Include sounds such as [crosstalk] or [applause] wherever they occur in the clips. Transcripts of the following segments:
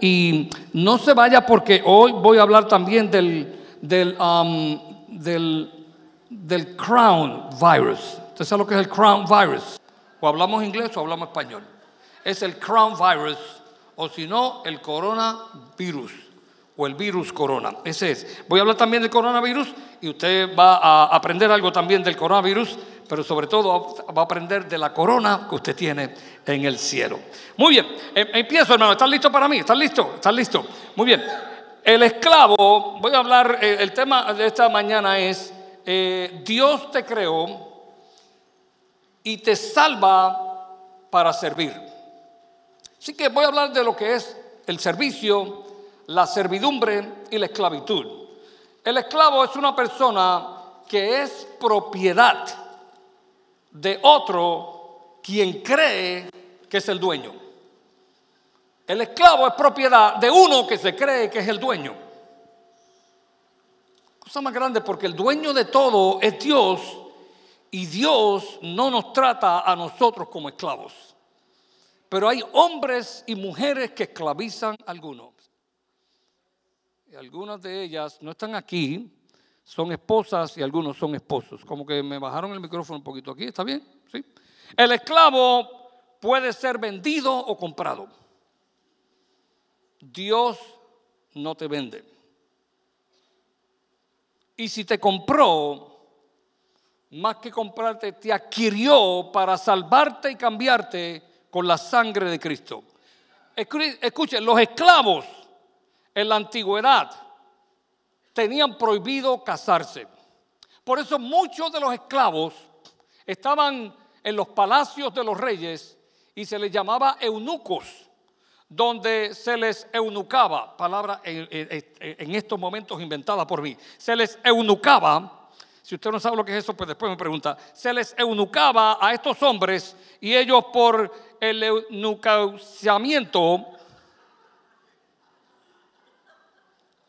y no se vaya porque hoy voy a hablar también del, del, um, del, crown virus. ¿Usted sabe lo que es el crown virus? O hablamos inglés o hablamos español. Es el crown virus o si no, el coronavirus o el virus corona. Ese es. Voy a hablar también del coronavirus y usted va a aprender algo también del coronavirus, pero sobre todo va a aprender de la corona que usted tiene en el cielo. Muy bien, em, empiezo hermano, ¿estás listo para mí? ¿Estás listo? ¿Estás listo? Muy bien. El esclavo, voy a hablar, eh, el tema de esta mañana es, eh, Dios te creó y te salva para servir. Así que voy a hablar de lo que es el servicio, la servidumbre y la esclavitud. El esclavo es una persona que es propiedad de otro quien cree que es el dueño. El esclavo es propiedad de uno que se cree que es el dueño. Cosa más grande porque el dueño de todo es Dios y Dios no nos trata a nosotros como esclavos. Pero hay hombres y mujeres que esclavizan a algunos. Y algunas de ellas no están aquí, son esposas y algunos son esposos. Como que me bajaron el micrófono un poquito aquí, ¿está bien? ¿Sí? El esclavo puede ser vendido o comprado. Dios no te vende. Y si te compró, más que comprarte, te adquirió para salvarte y cambiarte con la sangre de Cristo. Escuchen, los esclavos en la antigüedad tenían prohibido casarse. Por eso muchos de los esclavos estaban en los palacios de los reyes y se les llamaba eunucos, donde se les eunucaba, palabra en, estos momentos inventada por mí, se les eunucaba. Si usted no sabe lo que es eso, pues después me pregunta. Se les eunucaba a estos hombres y ellos por el eunucamiento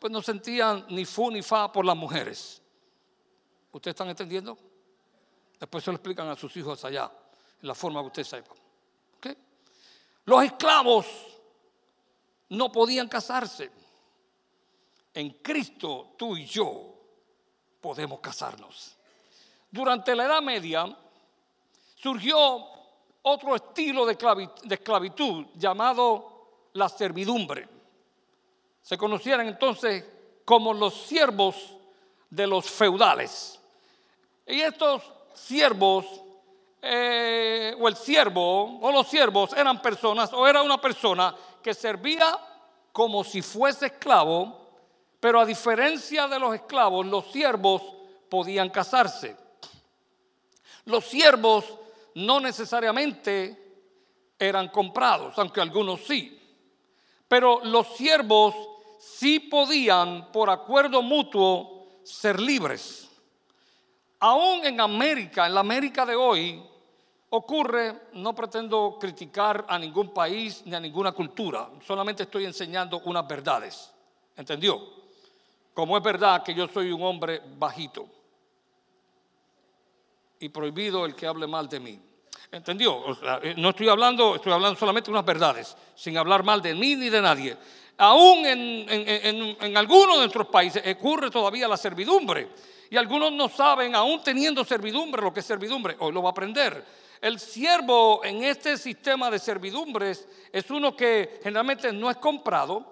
pues no sentían ni fu ni fa por las mujeres. ¿Ustedes están entendiendo? Después se lo explican a sus hijos allá, en la forma que usted sepa. Los esclavos no podían casarse. En Cristo tú y yo podemos casarnos. Durante la Edad Media surgió otro estilo de esclavitud llamado la servidumbre se conocieran entonces como los siervos de los feudales. Y estos siervos, eh, o el siervo, o los siervos eran personas, o era una persona que servía como si fuese esclavo, pero a diferencia de los esclavos, los siervos podían casarse. Los siervos no necesariamente eran comprados, aunque algunos sí. Pero los siervos sí podían, por acuerdo mutuo, ser libres. Aún en América, en la América de hoy, ocurre, no pretendo criticar a ningún país ni a ninguna cultura, solamente estoy enseñando unas verdades. ¿Entendió? Como es verdad que yo soy un hombre bajito y prohibido el que hable mal de mí. ¿Entendió? Eh, no estoy hablando, estoy hablando solamente de unas verdades, sin hablar mal de mí ni de nadie aún en, algunos de nuestros países ocurre todavía la servidumbre. Y algunos no saben, aún teniendo servidumbre, lo que es servidumbre. Hoy lo va a aprender. El siervo en este sistema de servidumbres es uno que generalmente no es comprado,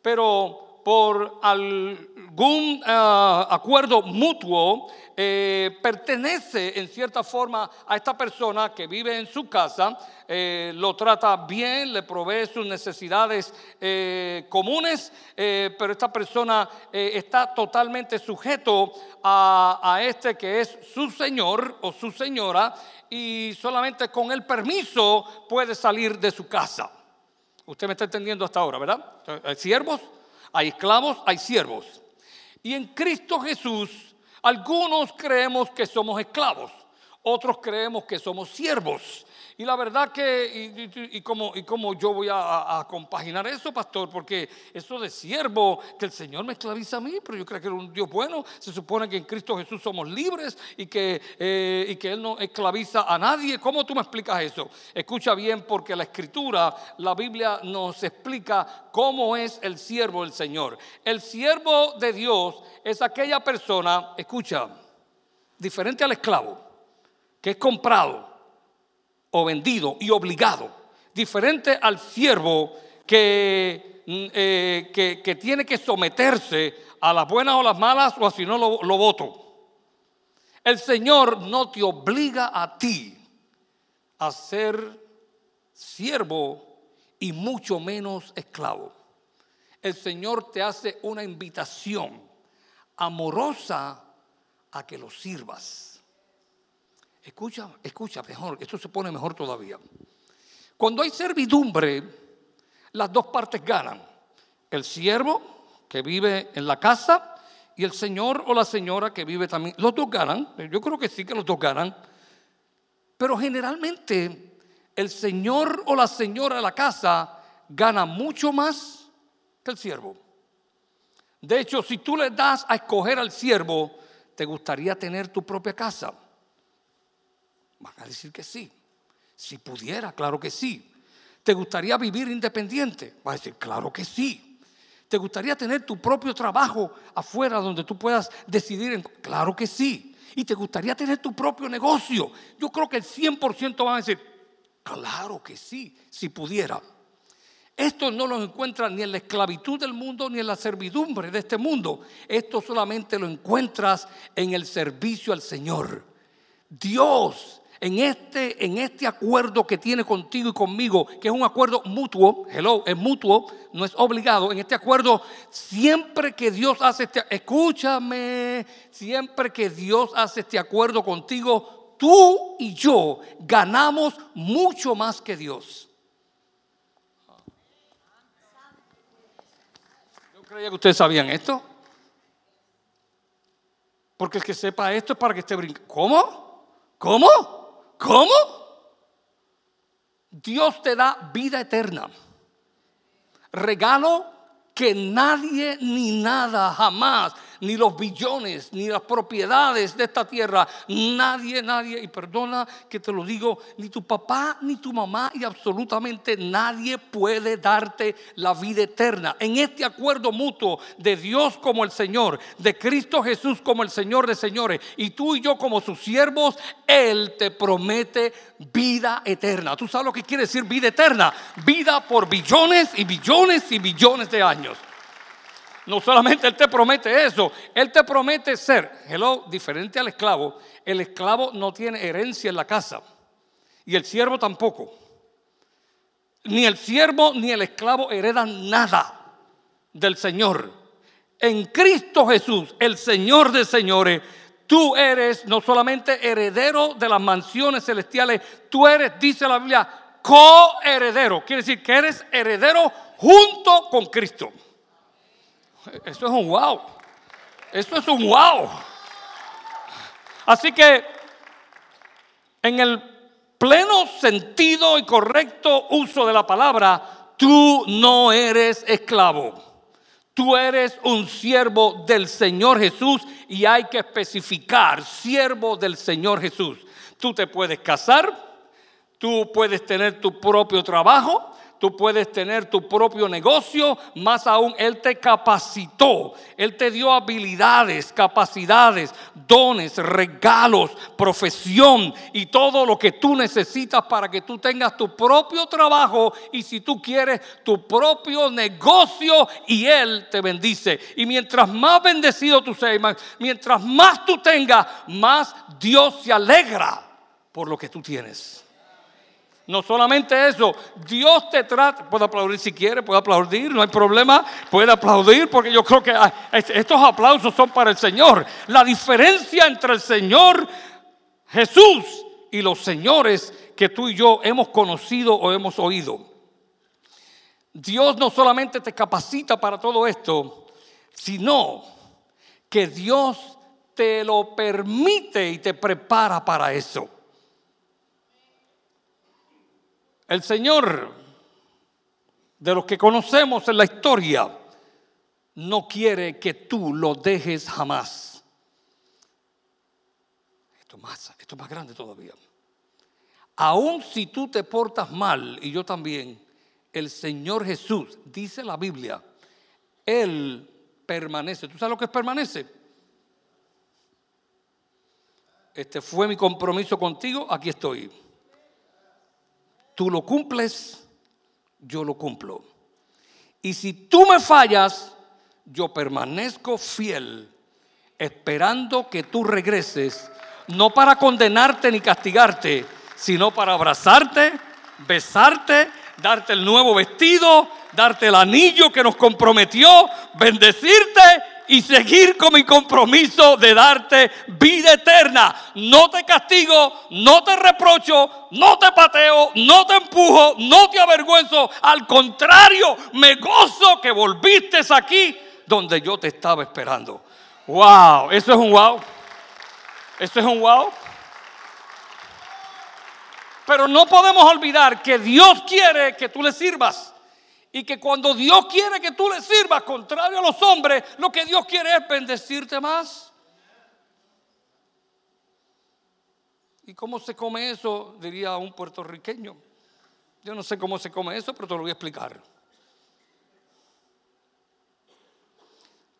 pero por algún ah, acuerdo mutuo eh, pertenece en cierta forma a esta persona que vive en su casa, eh, lo trata bien, le provee sus necesidades eh, comunes, pero esta persona está totalmente sujeto a, a este que es su señor o su señora y solamente con el permiso puede salir de su casa. Usted me está entendiendo hasta ahora, ¿verdad? ¿Siervos? Hay esclavos, hay siervos. Y en Cristo Jesús, algunos creemos que somos esclavos, otros creemos que somos siervos. Y la verdad que, y, como, y como yo voy a, compaginar eso, pastor, porque eso de siervo, que el Señor me esclaviza a mí, pero yo creo que es un Dios bueno, se supone que en Cristo Jesús somos libres y que, eh, y que Él no esclaviza a nadie. ¿Cómo tú me explicas eso? Escucha bien, porque la Escritura, la Biblia nos explica cómo es el siervo del Señor. El siervo de Dios es aquella persona, escucha, diferente al esclavo, que es comprado o vendido y obligado, diferente al siervo que, mm, eh, que, tiene que someterse a las buenas o las malas o si no lo, lo voto. El Señor no te obliga a ti a ser siervo y mucho menos esclavo. El Señor te hace una invitación amorosa a que lo sirvas. Escucha, escucha mejor, esto se pone mejor todavía. Cuando hay servidumbre, las dos partes ganan. El siervo que vive en la casa y el señor o la señora que vive también. Los dos ganan, yo creo que sí que los dos ganan. Pero generalmente el señor o la señora de la casa gana mucho más que el siervo. De hecho, si tú le das a escoger al siervo, te gustaría tener tu propia casa. Van a decir que sí. Si pudiera, claro que sí. ¿Te gustaría vivir independiente? Va a decir, claro que sí. ¿Te gustaría tener tu propio trabajo afuera donde tú puedas decidir? Claro que sí. ¿Y te gustaría tener tu propio negocio? Yo creo que el 100% van a decir, claro que sí, si pudiera. Esto no lo encuentras ni en la esclavitud del mundo ni en la servidumbre de este mundo. Esto solamente lo encuentras en el servicio al Señor. Dios en este, en este acuerdo que tiene contigo y conmigo, que es un acuerdo mutuo, hello, es mutuo, no es obligado, en este acuerdo, siempre que Dios hace este, escúchame, siempre que Dios hace este acuerdo contigo, tú y yo ganamos mucho más que Dios. Yo creía que ustedes sabían esto. Porque el que sepa esto es para que esté brincando. ¿Cómo? ¿Cómo? ¿Cómo? Dios te da vida eterna. Regalo que nadie ni nada jamás ni los billones, ni las propiedades de esta tierra. Nadie, nadie, y perdona que te lo digo, ni tu papá, ni tu mamá, y absolutamente nadie puede darte la vida eterna. En este acuerdo mutuo de Dios como el Señor, de Cristo Jesús como el Señor de señores, y tú y yo como sus siervos, Él te promete vida eterna. ¿Tú sabes lo que quiere decir vida eterna? Vida por billones y billones y billones de años. No solamente Él te promete eso, Él te promete ser, hello, diferente al esclavo. El esclavo no tiene herencia en la casa y el siervo tampoco. Ni el siervo ni el esclavo heredan nada del Señor. En Cristo Jesús, el Señor de señores, tú eres no solamente heredero de las mansiones celestiales, tú eres, dice la Biblia, coheredero. Quiere decir que eres heredero junto con Cristo. Eso es un wow. Eso es un wow. Así que en el pleno sentido y correcto uso de la palabra, tú no eres esclavo. Tú eres un siervo del Señor Jesús y hay que especificar, siervo del Señor Jesús. Tú te puedes casar, tú puedes tener tu propio trabajo, tú puedes tener tu propio negocio, más aún Él te capacitó, Él te dio habilidades, capacidades, dones, regalos, profesión y todo lo que tú necesitas para que tú tengas tu propio trabajo y si tú quieres tu propio negocio y Él te bendice. Y mientras más bendecido tú seas, mientras más tú tengas, más Dios se alegra por lo que tú tienes. No solamente eso, Dios te trata, puede aplaudir si quiere, puede aplaudir, no hay problema, puede aplaudir porque yo creo que estos aplausos son para el Señor. La diferencia entre el Señor Jesús y los señores que tú y yo hemos conocido o hemos oído. Dios no solamente te capacita para todo esto, sino que Dios te lo permite y te prepara para eso. El Señor, de los que conocemos en la historia, no quiere que tú lo dejes jamás. Esto es más, esto es más grande todavía. Aún si tú te portas mal, y yo también, el Señor Jesús, dice la Biblia, Él permanece. ¿Tú sabes lo que es permanece? Este fue mi compromiso contigo, aquí estoy. Tú lo cumples, yo lo cumplo. Y si tú me fallas, yo permanezco fiel, esperando que tú regreses, no para condenarte ni castigarte, sino para abrazarte, besarte, darte el nuevo vestido, darte el anillo que nos comprometió, bendecirte y seguir con mi compromiso de darte vida eterna. No te castigo, no te reprocho, no te pateo, no te empujo, no te avergüenzo. Al contrario, me gozo que volviste aquí donde yo te estaba esperando. Wow, eso es un wow. Eso es un wow. Pero no podemos olvidar que Dios quiere que tú le sirvas. Y que cuando Dios quiere que tú le sirvas, contrario a los hombres, lo que Dios quiere es bendecirte más. ¿Y cómo se come eso? Diría un puertorriqueño. Yo no sé cómo se come eso, pero te lo voy a explicar.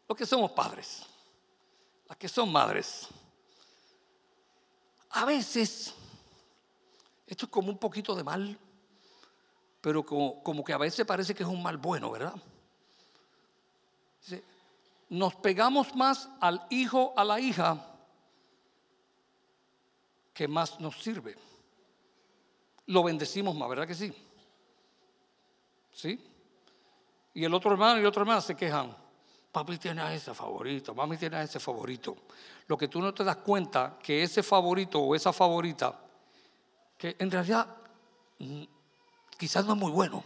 Los que somos padres, las que son madres, a veces, esto es como un poquito de mal pero como, que a veces parece que es un mal bueno, ¿verdad? Nos pegamos más al hijo, a la hija, que más nos sirve. Lo bendecimos más, ¿verdad que sí? ¿Sí? Y el otro hermano y otra hermana se quejan. Papi tiene a ese favorito, mami tiene a ese favorito. Lo que tú no te das cuenta que ese favorito o esa favorita, que en realidad quizás no es muy bueno,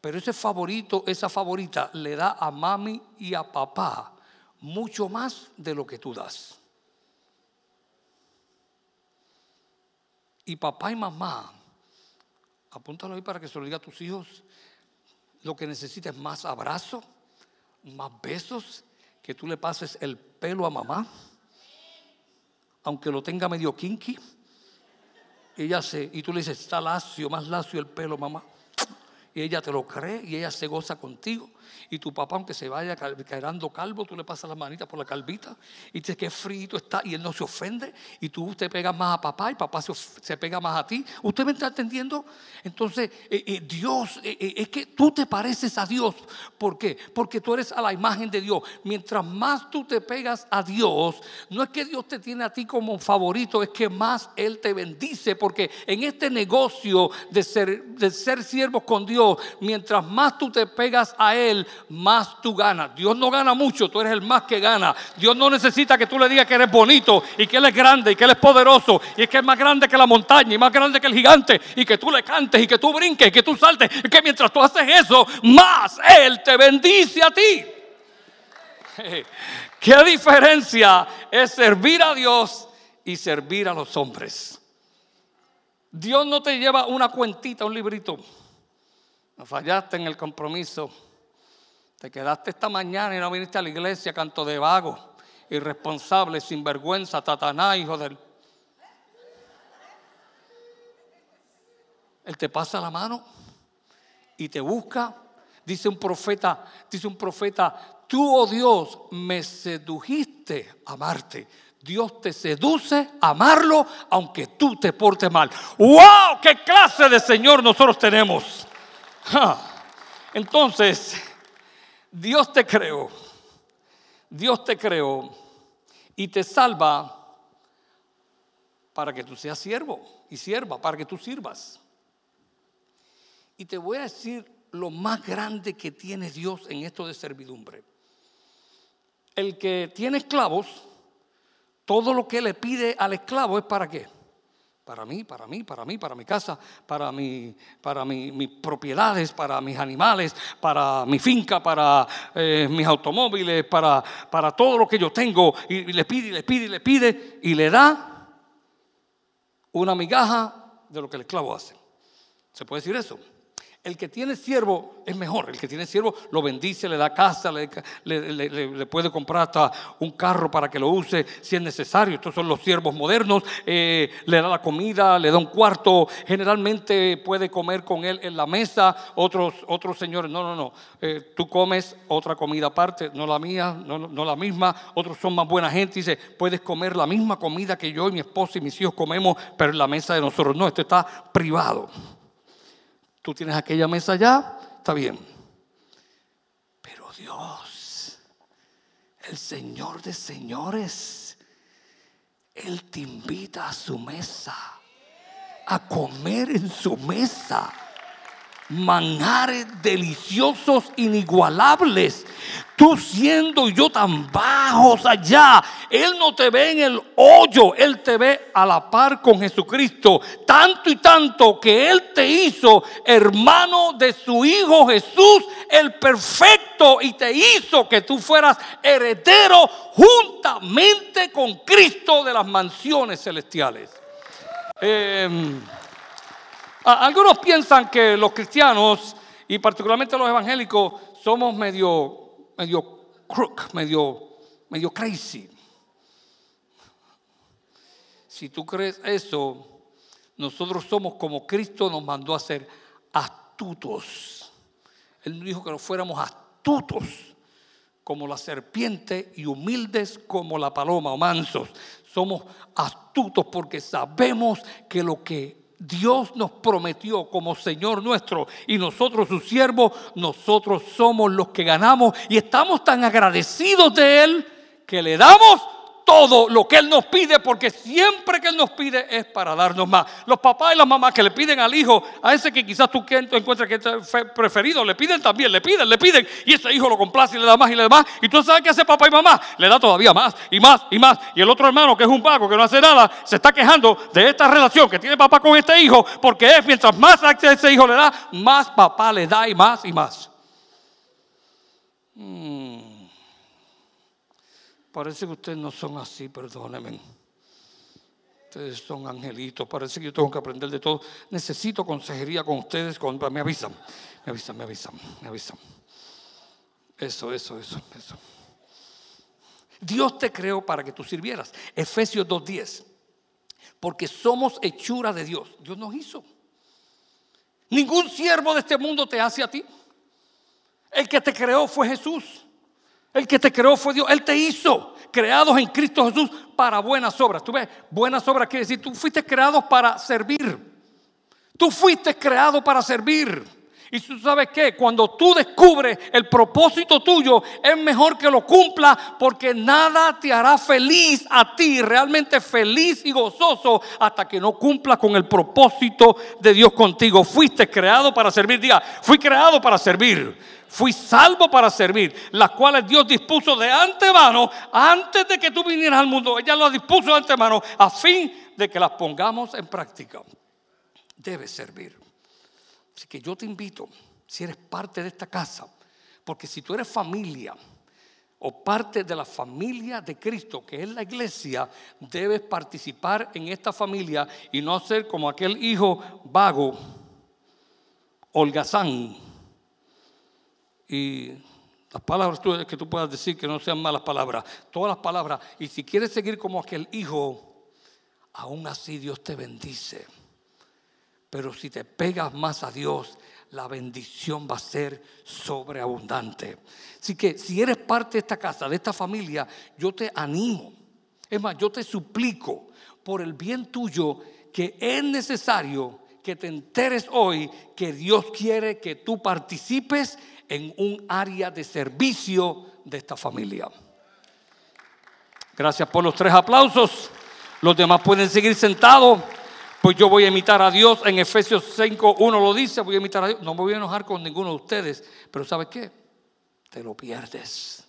pero ese favorito, esa favorita le da a mami y a papá mucho más de lo que tú das. Y papá y mamá, apúntalo ahí para que se lo diga a tus hijos, lo que necesitas es más abrazo, más besos, que tú le pases el pelo a mamá, aunque lo tenga medio kinky ella se, y tú le dices, está lacio, más lacio el pelo, mamá. Y ella te lo cree y ella se goza contigo. Y tu papá, aunque se vaya quedando calvo, tú le pasas la manita por la calvita y dices que frito está y él no se ofende. Y tú te pegas más a papá y papá se, pega más a ti. ¿Usted me está entendiendo? Entonces, eh, eh, Dios, eh, es que tú te pareces a Dios. ¿Por qué? Porque tú eres a la imagen de Dios. Mientras más tú te pegas a Dios, no es que Dios te tiene a ti como favorito, es que más Él te bendice. Porque en este negocio de ser, de ser siervos con Dios, mientras más tú te pegas a Él, más tú ganas. Dios no gana mucho, tú eres el más que gana. Dios no necesita que tú le digas que eres bonito y que Él es grande y que Él es poderoso y que es más grande que la montaña y más grande que el gigante y que tú le cantes y que tú brinques y que tú saltes y que mientras tú haces eso, más Él te bendice a ti. [laughs] ¿Qué diferencia es servir a Dios y servir a los hombres? Dios no te lleva una cuentita, un librito. Fallaste en el compromiso te quedaste esta mañana y no viniste a la iglesia, canto de vago, irresponsable, sinvergüenza, tataná, hijo del... Él te pasa la mano y te busca. Dice un profeta, dice un profeta, tú, oh Dios, me sedujiste a amarte. Dios te seduce a amarlo aunque tú te portes mal. ¡Wow! ¿Qué clase de Señor nosotros tenemos? Entonces, Dios te creó, Dios te creó y te salva para que tú seas siervo y sierva, para que tú sirvas. Y te voy a decir lo más grande que tiene Dios en esto de servidumbre. El que tiene esclavos, todo lo que le pide al esclavo es para qué? Para mí, para mí, para mí, para mi casa, para, mi, para mis propiedades, para mis animales, para mi finca, para eh, mis automóviles, para, para todo lo que yo tengo. Y, le pide, y le pide, y le pide, y le da una migaja de lo que el esclavo hace. ¿Se puede decir eso? El que tiene siervo es mejor. El que tiene siervo lo bendice, le da casa, le, puede comprar hasta un carro para que lo use si es necesario. Estos son los siervos modernos. Eh, le da la comida, le da un cuarto. Generalmente puede comer con él en la mesa. Otros, otros señores, no, no, no. Eh, tú comes otra comida aparte, no la mía, no, no la misma. Otros son más buena gente. Dice, puedes comer la misma comida que yo y mi esposa y mis hijos comemos, pero en la mesa de nosotros. No, esto está privado. Tú tienes aquella mesa ya, está bien. Pero Dios, el Señor de señores, Él te invita a su mesa, a comer en su mesa manjares deliciosos, inigualables. Tú siendo yo tan bajos allá, Él no te ve en el hoyo, Él te ve a la par con Jesucristo. Tanto y tanto que Él te hizo hermano de su Hijo Jesús, el perfecto, y te hizo que tú fueras heredero juntamente con Cristo de las mansiones celestiales. Eh, algunos piensan que los cristianos y particularmente los evangélicos somos medio, medio crook, medio, medio crazy. Si tú crees eso, nosotros somos como Cristo nos mandó a ser astutos. Él dijo que nos fuéramos astutos como la serpiente y humildes como la paloma o mansos. Somos astutos porque sabemos que lo que Dios nos prometió como Señor nuestro y nosotros sus siervos, nosotros somos los que ganamos y estamos tan agradecidos de Él que le damos todo lo que Él nos pide, porque siempre que Él nos pide es para darnos más. Los papás y las mamás que le piden al hijo, a ese que quizás tú encuentras que es preferido, le piden también, le piden, le piden, y ese hijo lo complace y le da más y le da más. Y tú sabes que hace papá y mamá, le da todavía más y más y más. Y el otro hermano, que es un vago, que no hace nada, se está quejando de esta relación que tiene papá con este hijo, porque es mientras más a ese hijo le da, más papá le da y más y más. Hmm. Parece que ustedes no son así, perdónenme. Ustedes son angelitos, parece que yo tengo que aprender de todo. Necesito consejería con ustedes, me avisan, me avisan, me avisan, me avisan. Eso, eso, eso, eso. Dios te creó para que tú sirvieras. Efesios 2.10. Porque somos hechura de Dios. Dios nos hizo. Ningún siervo de este mundo te hace a ti. El que te creó fue Jesús. El que te creó fue Dios. Él te hizo creados en Cristo Jesús para buenas obras. Tú ves, buenas obras quiere decir, tú fuiste creado para servir. Tú fuiste creado para servir. Y tú sabes que cuando tú descubres el propósito tuyo, es mejor que lo cumpla porque nada te hará feliz a ti, realmente feliz y gozoso, hasta que no cumpla con el propósito de Dios contigo. Fuiste creado para servir. Diga, fui creado para servir fui salvo para servir, las cuales Dios dispuso de antemano, antes de que tú vinieras al mundo, ella lo dispuso de antemano, a fin de que las pongamos en práctica. Debes servir. Así que yo te invito, si eres parte de esta casa, porque si tú eres familia o parte de la familia de Cristo, que es la iglesia, debes participar en esta familia y no ser como aquel hijo vago, holgazán y las palabras que tú puedas decir que no sean malas palabras, todas las palabras. Y si quieres seguir como aquel hijo, aún así Dios te bendice. Pero si te pegas más a Dios, la bendición va a ser sobreabundante. Así que si eres parte de esta casa, de esta familia, yo te animo. Es más, yo te suplico por el bien tuyo que es necesario que te enteres hoy que Dios quiere que tú participes en un área de servicio de esta familia. Gracias por los tres aplausos. Los demás pueden seguir sentados. Pues yo voy a imitar a Dios. En Efesios 5, 1 lo dice, voy a imitar a Dios. No me voy a enojar con ninguno de ustedes, pero ¿sabes qué? Te lo pierdes.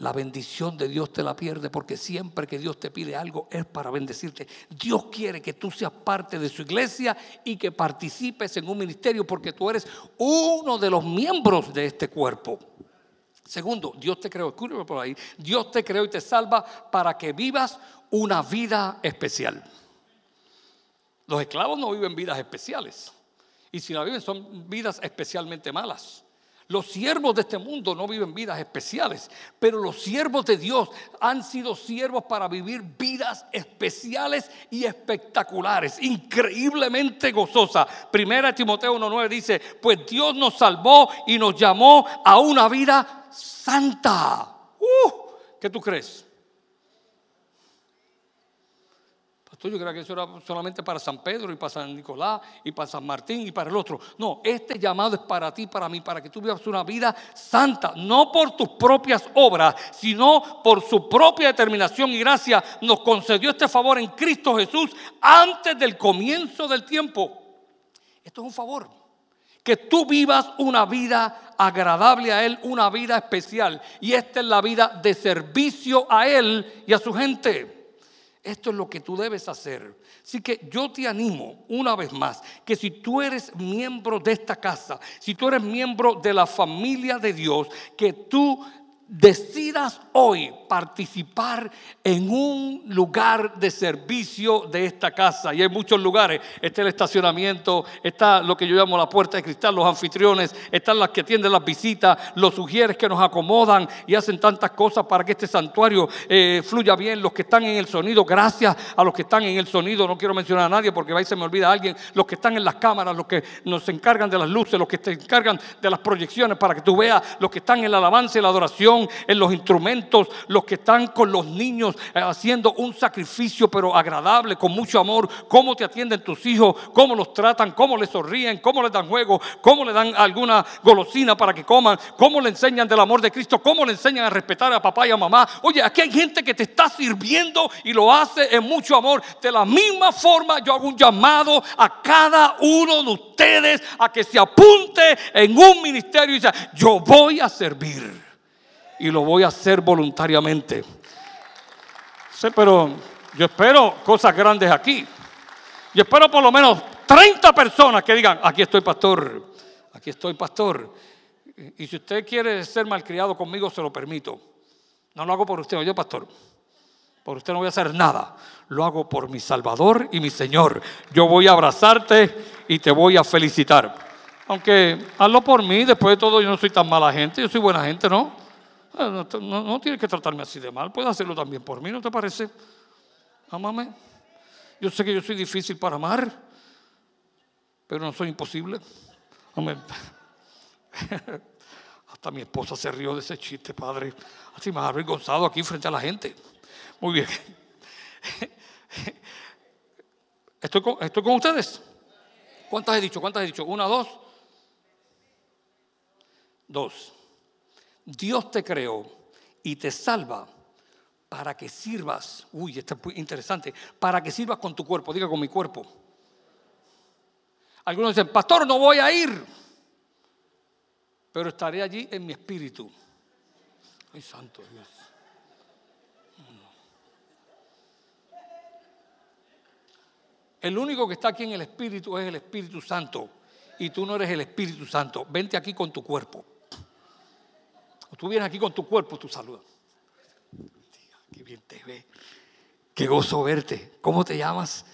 La bendición de Dios te la pierde porque siempre que Dios te pide algo es para bendecirte. Dios quiere que tú seas parte de su iglesia y que participes en un ministerio porque tú eres uno de los miembros de este cuerpo. Segundo, Dios te creó, escúchame por ahí, Dios te creó y te salva para que vivas una vida especial. Los esclavos no viven vidas especiales. Y si la viven son vidas especialmente malas. Los siervos de este mundo no viven vidas especiales, pero los siervos de Dios han sido siervos para vivir vidas especiales y espectaculares, increíblemente gozosas. Primera Timoteo 1.9 dice, pues Dios nos salvó y nos llamó a una vida santa. Uh, ¿Qué tú crees? Yo creía que eso era solamente para San Pedro y para San Nicolás y para San Martín y para el otro. No, este llamado es para ti, para mí, para que tú vivas una vida santa, no por tus propias obras, sino por su propia determinación y gracia. Nos concedió este favor en Cristo Jesús antes del comienzo del tiempo. Esto es un favor. Que tú vivas una vida agradable a Él, una vida especial. Y esta es la vida de servicio a Él y a su gente. Esto es lo que tú debes hacer. Así que yo te animo una vez más que si tú eres miembro de esta casa, si tú eres miembro de la familia de Dios, que tú decidas hoy participar en un lugar de servicio de esta casa. Y hay muchos lugares. Está el estacionamiento, está lo que yo llamo la puerta de cristal, los anfitriones, están las que atienden las visitas, los sugieres que nos acomodan y hacen tantas cosas para que este santuario eh, fluya bien. Los que están en el sonido, gracias a los que están en el sonido, no quiero mencionar a nadie porque ahí se me olvida alguien, los que están en las cámaras, los que nos encargan de las luces, los que se encargan de las proyecciones para que tú veas, los que están en la alabanza y la adoración en los instrumentos, los que están con los niños eh, haciendo un sacrificio pero agradable, con mucho amor, cómo te atienden tus hijos, cómo los tratan, cómo les sonríen, cómo les dan juego, cómo le dan alguna golosina para que coman, cómo le enseñan del amor de Cristo, cómo le enseñan a respetar a papá y a mamá. Oye, aquí hay gente que te está sirviendo y lo hace en mucho amor. De la misma forma yo hago un llamado a cada uno de ustedes a que se apunte en un ministerio y dice, yo voy a servir y lo voy a hacer voluntariamente. Sí, pero yo espero cosas grandes aquí. Yo espero por lo menos 30 personas que digan, aquí estoy pastor, aquí estoy pastor. Y si usted quiere ser malcriado conmigo, se lo permito. No lo hago por usted, yo pastor. Por usted no voy a hacer nada. Lo hago por mi Salvador y mi Señor. Yo voy a abrazarte y te voy a felicitar. Aunque hazlo por mí, después de todo yo no soy tan mala gente, yo soy buena gente, ¿no? Ah, no, tienes que tratarme así de mal, puedes hacerlo también por mí, ¿no te parece? Amame. Yo sé que yo soy difícil para amar, pero no soy imposible. Amén. [laughs] Hasta mi esposa se rió de ese chiste, padre. Así me ha avergonzado aquí frente a la gente. Muy bien. [laughs] ¿Estoy con, ¿Estoy con ustedes? ¿Cuántas he dicho? ¿Cuántas he dicho? ¿Una, dos? Dos. Dios te creó y te salva para que sirvas, uy, esto es interesante, para que sirvas con tu cuerpo, diga con mi cuerpo. Algunos dicen, pastor, no voy a ir, pero estaré allí en mi espíritu. Ay, santo Dios. El único que está aquí en el Espíritu es el Espíritu Santo. Y tú no eres el Espíritu Santo. Vente aquí con tu cuerpo. Tú vienes aquí con tu cuerpo, tu salud. Qué bien te ve. Qué gozo verte. ¿Cómo te llamas?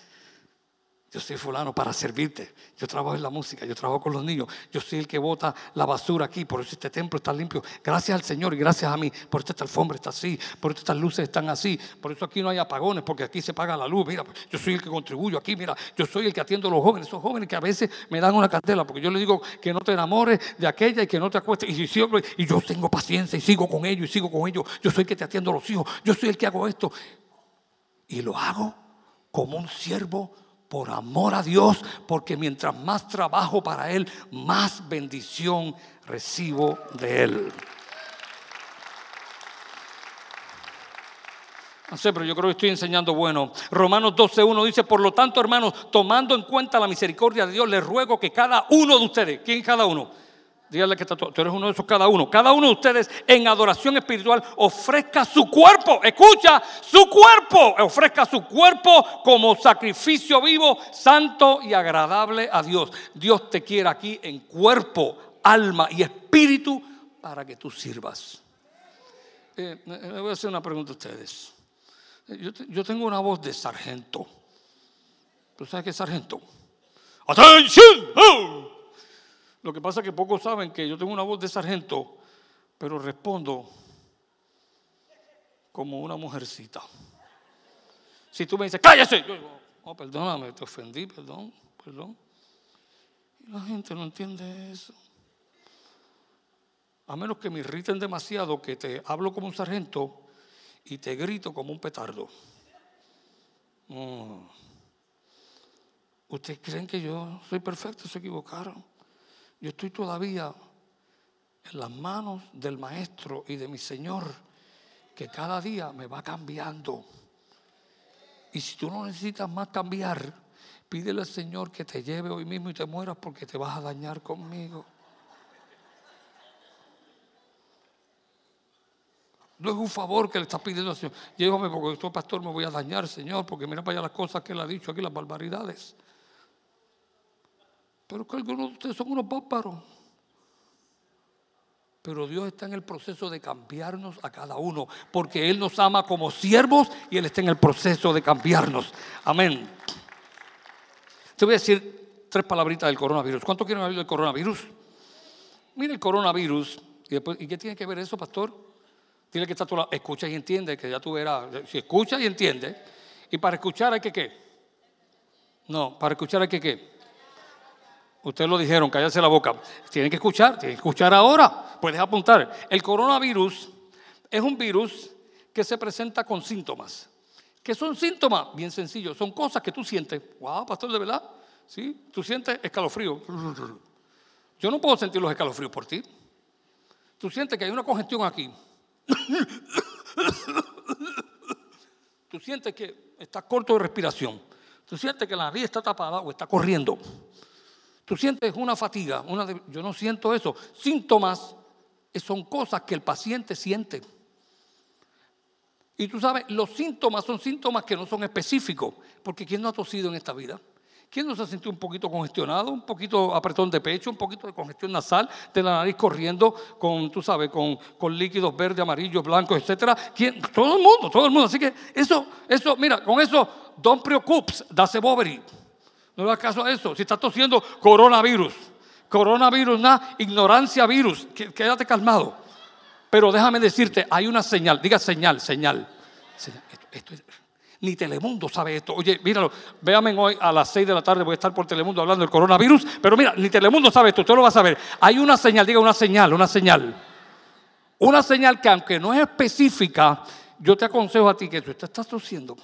Yo soy fulano para servirte. Yo trabajo en la música, yo trabajo con los niños. Yo soy el que bota la basura aquí. Por eso este templo está limpio. Gracias al Señor y gracias a mí. Por eso esta alfombra está así. Por eso estas luces están así. Por eso aquí no hay apagones, porque aquí se paga la luz. Mira, yo soy el que contribuyo aquí. Mira, yo soy el que atiendo a los jóvenes. Esos jóvenes que a veces me dan una candela, porque yo les digo que no te enamores de aquella y que no te acuestes. Y, y yo tengo paciencia y sigo con ellos y sigo con ellos. Yo soy el que te atiendo a los hijos. Yo soy el que hago esto. Y lo hago como un siervo por amor a Dios, porque mientras más trabajo para Él, más bendición recibo de Él. No sé, pero yo creo que estoy enseñando bueno. Romanos 12.1 dice, por lo tanto, hermanos, tomando en cuenta la misericordia de Dios, les ruego que cada uno de ustedes, ¿quién cada uno? Dígale que tú eres uno de esos cada uno. Cada uno de ustedes en adoración espiritual ofrezca su cuerpo. Escucha, su cuerpo. Ofrezca su cuerpo como sacrificio vivo, santo y agradable a Dios. Dios te quiere aquí en cuerpo, alma y espíritu para que tú sirvas. Eh, le voy a hacer una pregunta a ustedes. Yo, yo tengo una voz de sargento. ¿Tú sabes qué sargento? ¡Atención! ¡Oh! Lo que pasa es que pocos saben que yo tengo una voz de sargento, pero respondo como una mujercita. Si tú me dices, cállese, yo digo, oh, perdóname, te ofendí, perdón, perdón. Y la gente no entiende eso. A menos que me irriten demasiado, que te hablo como un sargento y te grito como un petardo. ¿Ustedes creen que yo soy perfecto? Se equivocaron. Yo estoy todavía en las manos del Maestro y de mi Señor, que cada día me va cambiando. Y si tú no necesitas más cambiar, pídele al Señor que te lleve hoy mismo y te mueras porque te vas a dañar conmigo. No es un favor que le estás pidiendo al Señor. Llévame porque estoy pastor me voy a dañar, Señor, porque mira para allá las cosas que Él ha dicho aquí, las barbaridades. Pero que algunos de ustedes son unos bárbaros. Pero Dios está en el proceso de cambiarnos a cada uno, porque Él nos ama como siervos y Él está en el proceso de cambiarnos. Amén. Te voy a decir tres palabritas del coronavirus. ¿Cuánto quieren hablar del coronavirus? Mira el coronavirus. ¿Y, ¿Y qué tiene que ver eso, pastor? Dile que está tu lado, escucha y entiende, que ya tú verás. Si escucha y entiende. Y para escuchar hay que qué. No, para escuchar hay que qué. Ustedes lo dijeron, cállate la boca. Tienen que escuchar, tienen que escuchar ahora. Puedes apuntar. El coronavirus es un virus que se presenta con síntomas. ¿Qué son síntomas? Bien sencillos. Son cosas que tú sientes. Wow, pastor, de verdad. ¿Sí? Tú sientes escalofrío. Yo no puedo sentir los escalofríos por ti. Tú sientes que hay una congestión aquí. Tú sientes que estás corto de respiración. Tú sientes que la nariz está tapada o está corriendo. Tú sientes una fatiga. Una yo no siento eso. Síntomas son cosas que el paciente siente. Y tú sabes, los síntomas son síntomas que no son específicos. Porque ¿quién no ha tosido en esta vida? ¿Quién no se ha sentido un poquito congestionado, un poquito apretón de pecho, un poquito de congestión nasal, de la nariz corriendo con, tú sabes, con, con líquidos verdes, amarillos, blancos, etcétera? Todo el mundo, todo el mundo. Así que eso, eso, mira, con eso, don't preocupes, dase bobbery. No le caso a eso. Si estás tosiendo, coronavirus. Coronavirus, nada, ignorancia virus. Quédate calmado. Pero déjame decirte, hay una señal, diga señal, señal. esto es ni Telemundo sabe esto. Oye, míralo, véame hoy a las 6 de la tarde, voy a estar por Telemundo hablando del coronavirus, pero mira, ni Telemundo sabe esto, usted lo va a saber. Hay una señal, diga una señal, una señal. Una señal que aunque no es específica, yo te aconsejo a ti que tú estás tosiendo,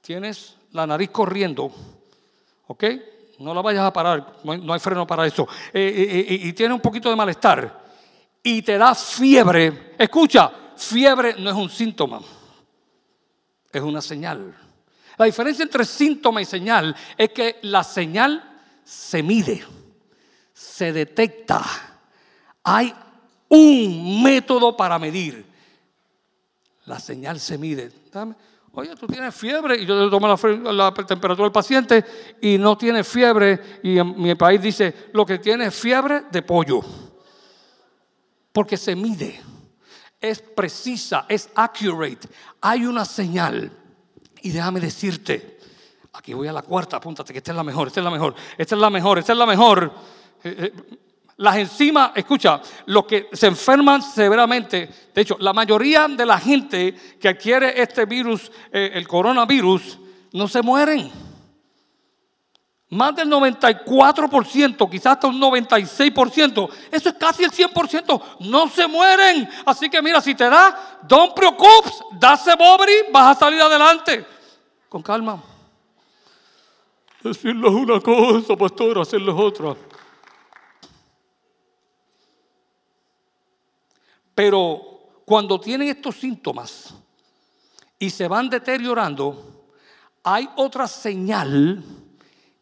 tienes la nariz corriendo, ¿ok? No la vayas a parar, no hay, freno para eso. Eh, eh, eh, y tienes un poquito de malestar y te da fiebre. Escucha, fiebre no es un síntoma es una señal. La diferencia entre síntoma y señal es que la señal se mide, se detecta. Hay un método para medir. La señal se mide. Oye, tú tienes fiebre y yo le tomo la, temperatura del paciente y no tiene fiebre y mi país dice lo que tiene es fiebre de pollo. Porque se mide es precisa, es accurate. Hay una señal. Y déjame decirte, aquí voy a la cuarta, apúntate que esta es la mejor, esta es la mejor, esta es la mejor, esta es la mejor. Eh, eh, las enzimas, escucha, los que se enferman severamente, de hecho, la mayoría de la gente que adquiere este virus, eh, el coronavirus, no se mueren. Más del 94%, quizás hasta un 96%. Eso es casi el 100%. No se mueren. Así que mira, si te da, don't preocupes, dase bobri, vas a salir adelante. Con calma. Decirles una cosa, pastor, hacerles otra. Pero cuando tienen estos síntomas y se van deteriorando, hay otra señal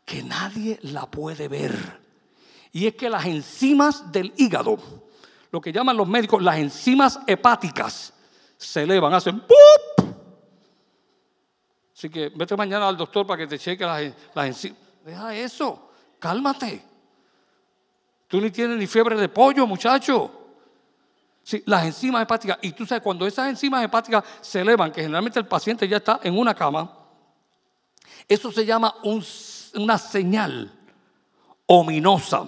que nadie la puede ver. Y es que las enzimas del hígado, lo que llaman los médicos las enzimas hepáticas, se elevan, hacen ¡pup! Así que vete mañana al doctor para que te cheque las, enzimas. Deja eso, cálmate. Tú ni tienes ni fiebre de pollo, muchacho. Las enzimas hepáticas. Y tú sabes, cuando esas enzimas hepáticas se elevan, que generalmente el paciente ya está en una cama, eso se llama un una señal ominosa.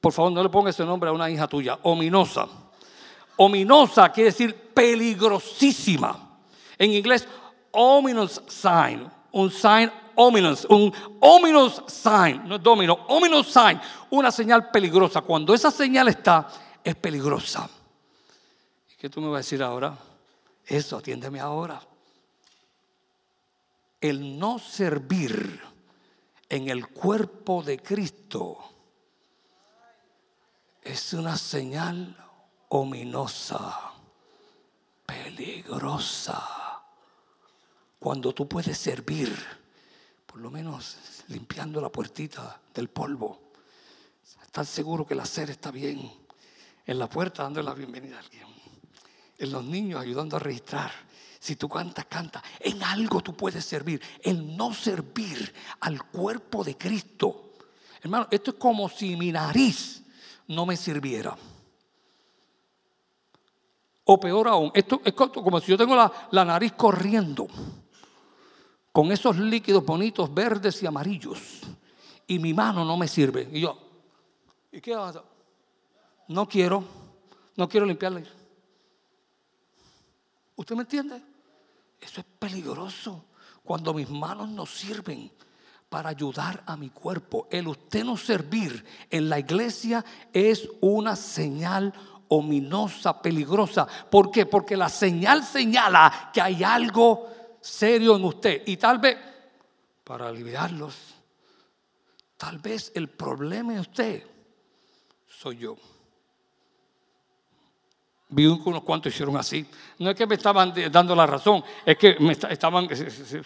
Por favor, no le ponga ese nombre a una hija tuya, ominosa. Ominosa quiere decir peligrosísima. En inglés, ominous sign, un sign ominous, un ominous sign, no es domino, ominous sign, una señal peligrosa. Cuando esa señal está, es peligrosa. ¿Y qué tú me vas a decir ahora? Eso, atiéndeme ahora. El no servir en el cuerpo de Cristo es una señal ominosa, peligrosa. Cuando tú puedes servir, por lo menos limpiando la puertita del polvo, estar seguro que el hacer está bien, en la puerta dando la bienvenida a alguien, en los niños ayudando a registrar. Si tú cantas, canta. En algo tú puedes servir. El no servir al cuerpo de Cristo. Hermano, esto es como si mi nariz no me sirviera. O peor aún, esto es como si yo tengo la, nariz corriendo con esos líquidos bonitos verdes y amarillos y mi mano no me sirve. Y yo, ¿y qué hago? No quiero, no quiero limpiarla. ¿Usted me entiende? Eso es peligroso cuando mis manos no sirven para ayudar a mi cuerpo. El usted no servir en la iglesia es una señal ominosa, peligrosa. ¿Por qué? Porque la señal señala que hay algo serio en usted. Y tal vez, para aliviarlos, tal vez el problema en usted soy yo. Vi unos cuantos hicieron así. No es que me estaban dando la razón, es que me estaban,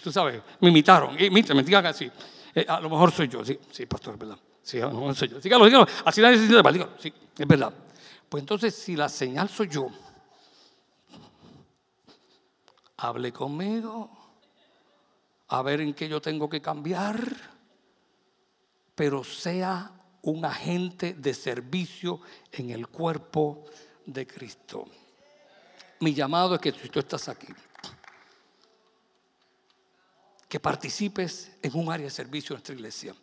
tú sabes, me imitaron. Y me digan así. Eh, a lo mejor soy yo, sí, sí, pastor, es verdad. Sí, a lo mejor soy yo. Dígalo, dígalo. Así nadie se dice, sí, es verdad. Pues entonces, si la señal soy yo, hable conmigo, a ver en qué yo tengo que cambiar, pero sea un agente de servicio en el cuerpo de Cristo. Mi llamado es que si tú estás aquí, que participes en un área de servicio en nuestra iglesia.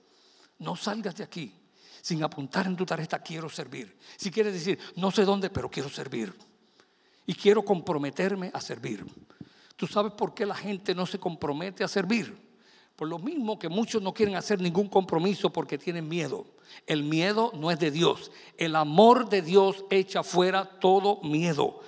No salgas de aquí sin apuntar en tu tarjeta quiero servir. Si quieres decir, no sé dónde, pero quiero servir. Y quiero comprometerme a servir. ¿Tú sabes por qué la gente no se compromete a servir? Por lo mismo que muchos no quieren hacer ningún compromiso porque tienen miedo. El miedo no es de Dios. El amor de Dios echa fuera todo miedo.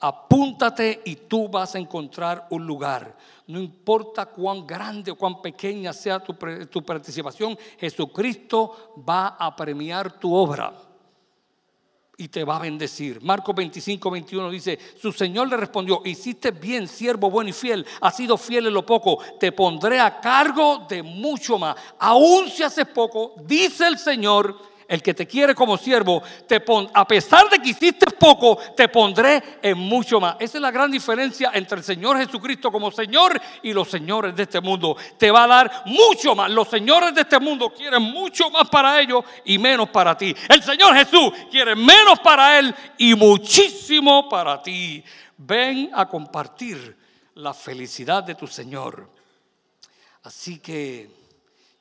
Apúntate y tú vas a encontrar un lugar. No importa cuán grande o cuán pequeña sea tu, participación, Jesucristo va a premiar tu obra y te va a bendecir. Marcos 25, 21 dice, su Señor le respondió, hiciste bien, siervo bueno y fiel, has sido fiel en lo poco, te pondré a cargo de mucho más. Aún si haces poco, dice el Señor, el que te quiere como siervo, te a pesar de que hiciste poco, te pondré en mucho más. Esa es la gran diferencia entre el Señor Jesucristo como Señor y los señores de este mundo. Te va a dar mucho más. Los señores de este mundo quieren mucho más para ellos y menos para ti. El Señor Jesús quiere menos para Él y muchísimo para ti. Ven a compartir la felicidad de tu Señor. Así que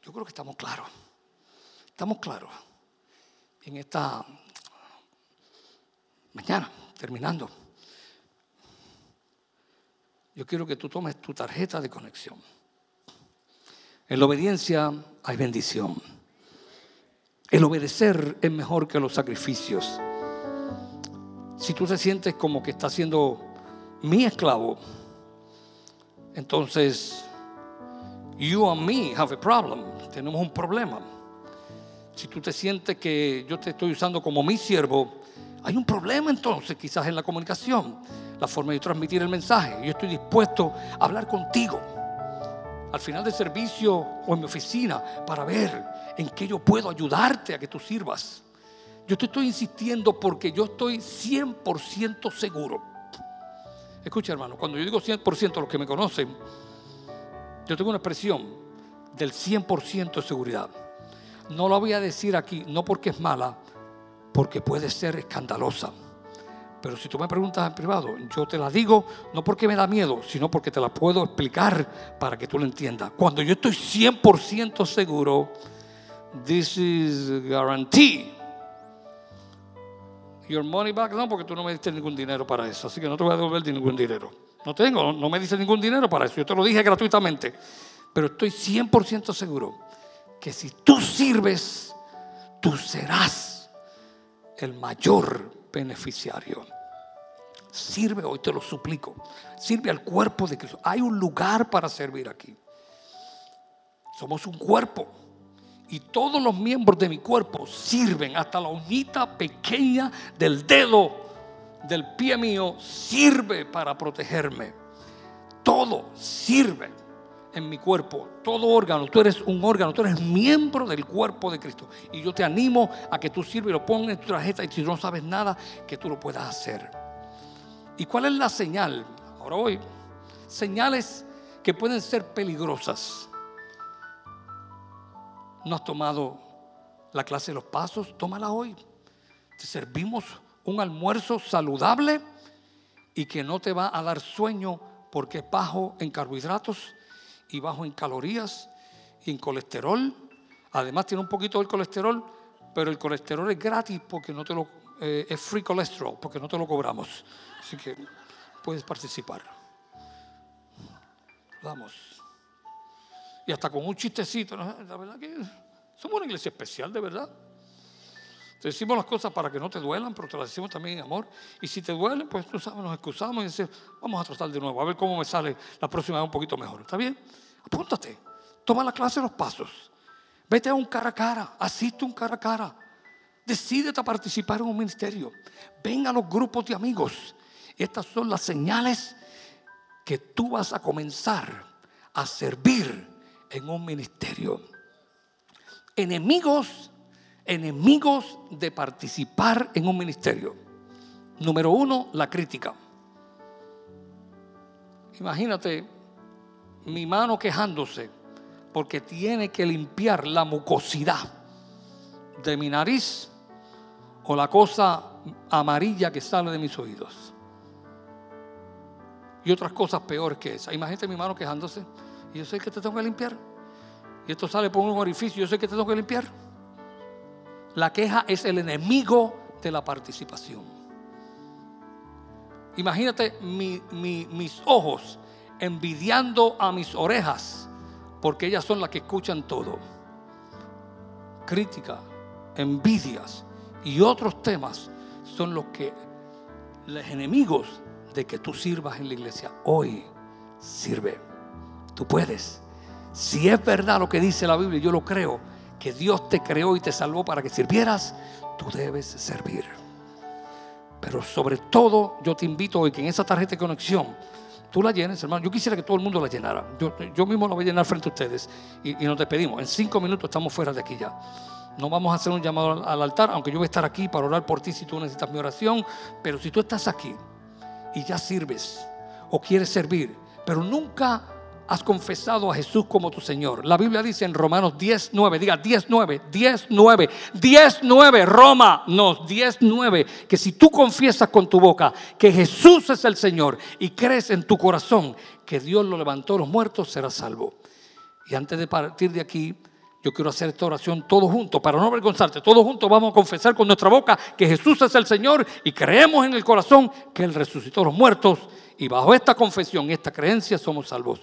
yo creo que estamos claros. Estamos claros en esta mañana, terminando, yo quiero que tú tomes tu tarjeta de conexión. En la obediencia hay bendición. El obedecer es mejor que los sacrificios. Si tú te sientes como que estás siendo mi esclavo, entonces you and me have a problem. Tenemos un problema. Si tú te sientes que yo te estoy usando como mi siervo, hay un problema entonces quizás en la comunicación, la forma de transmitir el mensaje. Yo estoy dispuesto a hablar contigo al final del servicio o en mi oficina para ver en qué yo puedo ayudarte a que tú sirvas. Yo te estoy insistiendo porque yo estoy 100% seguro. Escucha hermano, cuando yo digo 100% los que me conocen, yo tengo una expresión del 100% de seguridad. No la voy a decir aquí, no porque es mala, porque puede ser escandalosa. Pero si tú me preguntas en privado, yo te la digo no porque me da miedo, sino porque te la puedo explicar para que tú lo entiendas. Cuando yo estoy 100% seguro This is guarantee. Your money back, no, porque tú no me diste ningún dinero para eso, así que no te voy a devolver ningún dinero. No tengo, no me dice ningún dinero para eso, yo te lo dije gratuitamente. Pero estoy 100% seguro que si tú sirves, tú serás el mayor beneficiario. Sirve hoy, te lo suplico. Sirve al cuerpo de Cristo. Hay un lugar para servir aquí. Somos un cuerpo. Y todos los miembros de mi cuerpo sirven. Hasta la uñita pequeña del dedo del pie mío sirve para protegerme. Todo sirve en mi cuerpo, todo órgano, tú eres un órgano, tú eres miembro del cuerpo de Cristo. Y yo te animo a que tú sirves y lo pongas en tu tarjeta y si no sabes nada, que tú lo puedas hacer. ¿Y cuál es la señal? Ahora hoy, señales que pueden ser peligrosas. No has tomado la clase de los pasos, tómala hoy. Te servimos un almuerzo saludable y que no te va a dar sueño porque es bajo en carbohidratos y bajo en calorías en colesterol. Además tiene un poquito del colesterol, pero el colesterol es gratis porque no te lo eh, es free cholesterol, porque no te lo cobramos. Así que puedes participar. Vamos. Y hasta con un chistecito, la verdad que somos una iglesia especial, de verdad. Decimos las cosas para que no te duelan, pero te las decimos también en amor. Y si te duelen, pues tú sabes, nos excusamos y decimos, vamos a tratar de nuevo, a ver cómo me sale la próxima vez un poquito mejor. ¿Está bien? Apúntate, toma la clase de los pasos. Vete a un cara a cara, asiste a un cara a cara. Decídete a participar en un ministerio. Ven a los grupos de amigos. Estas son las señales que tú vas a comenzar a servir en un ministerio. Enemigos enemigos de participar en un ministerio. Número uno, la crítica. Imagínate mi mano quejándose porque tiene que limpiar la mucosidad de mi nariz o la cosa amarilla que sale de mis oídos. Y otras cosas peores que esa. Imagínate mi mano quejándose y yo sé que te tengo que limpiar. Y esto sale por un orificio, yo sé que te tengo que limpiar. La queja es el enemigo de la participación. Imagínate mis ojos envidiando a mis orejas, porque ellas son las que escuchan todo. Crítica, envidias y otros temas son los que los enemigos de que tú sirvas en la iglesia hoy sirve. Tú puedes. Si es verdad lo que dice la Biblia, yo lo creo que Dios te creó y te salvó para que sirvieras, tú debes servir. Pero sobre todo yo te invito hoy que en esa tarjeta de conexión tú la llenes, hermano. Yo quisiera que todo el mundo la llenara. Yo, mismo la voy a llenar frente a ustedes y, y nos despedimos. En cinco minutos estamos fuera de aquí ya. No vamos a hacer un llamado al altar, aunque yo voy a estar aquí para orar por ti si tú necesitas mi oración. Pero si tú estás aquí y ya sirves o quieres servir, pero nunca has confesado a Jesús como tu Señor. La Biblia dice en Romanos 19, diga 19, 19, 19, Roma, no, 19, que si tú confiesas con tu boca que Jesús es el Señor y crees en tu corazón que Dios lo levantó a los muertos, serás salvo. Y antes de partir de aquí, yo quiero hacer esta oración todos juntos, para no avergonzarte. Todos juntos vamos a confesar con nuestra boca que Jesús es el Señor y creemos en el corazón que Él resucitó a los muertos. Y bajo esta confesión, esta creencia, somos salvos.